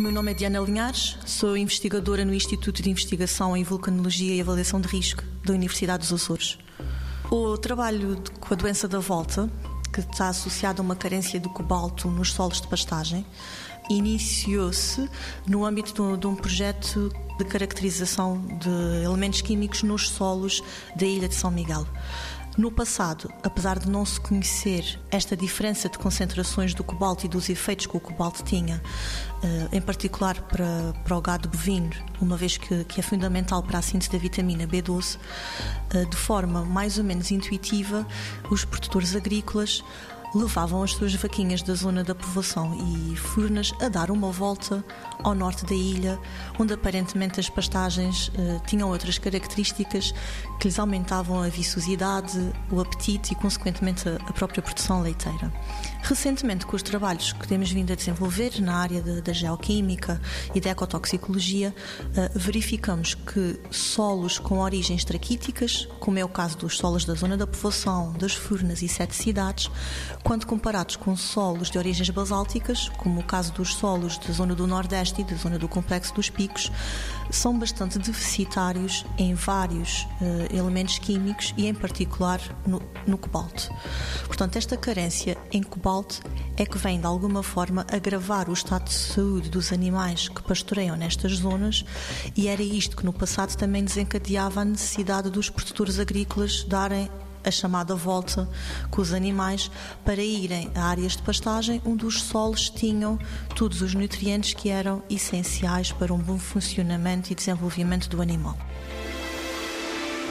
meu nome é Diana Linhares, sou investigadora no Instituto de Investigação em Vulcanologia e Avaliação de Risco da Universidade dos Açores. O trabalho com a doença da volta, que está associado a uma carência de cobalto nos solos de pastagem, iniciou-se no âmbito de um projeto de caracterização de elementos químicos nos solos da Ilha de São Miguel. No passado, apesar de não se conhecer esta diferença de concentrações do cobalto e dos efeitos que o cobalto tinha, eh, em particular para, para o gado bovino, uma vez que, que é fundamental para a síntese da vitamina B12, eh, de forma mais ou menos intuitiva, os produtores agrícolas levavam as suas vaquinhas da zona da povoação e furnas a dar uma volta ao norte da ilha, onde aparentemente as pastagens eh, tinham outras características que lhes aumentavam a viçosidade, o apetite e, consequentemente, a própria produção leiteira. Recentemente, com os trabalhos que temos vindo a desenvolver na área da geoquímica e da ecotoxicologia, eh, verificamos que solos com origens traquíticas, como é o caso dos solos da zona da povoação, das furnas e sete cidades, quando comparados com solos de origens basálticas, como o caso dos solos da zona do Nordeste e da zona do Complexo dos Picos, são bastante deficitários em vários uh, elementos químicos e, em particular, no, no cobalto. Portanto, esta carência em cobalto é que vem, de alguma forma, agravar o estado de saúde dos animais que pastoreiam nestas zonas e era isto que, no passado, também desencadeava a necessidade dos produtores agrícolas darem a chamada volta com os animais para irem a áreas de pastagem onde os solos tinham todos os nutrientes que eram essenciais para um bom funcionamento e desenvolvimento do animal.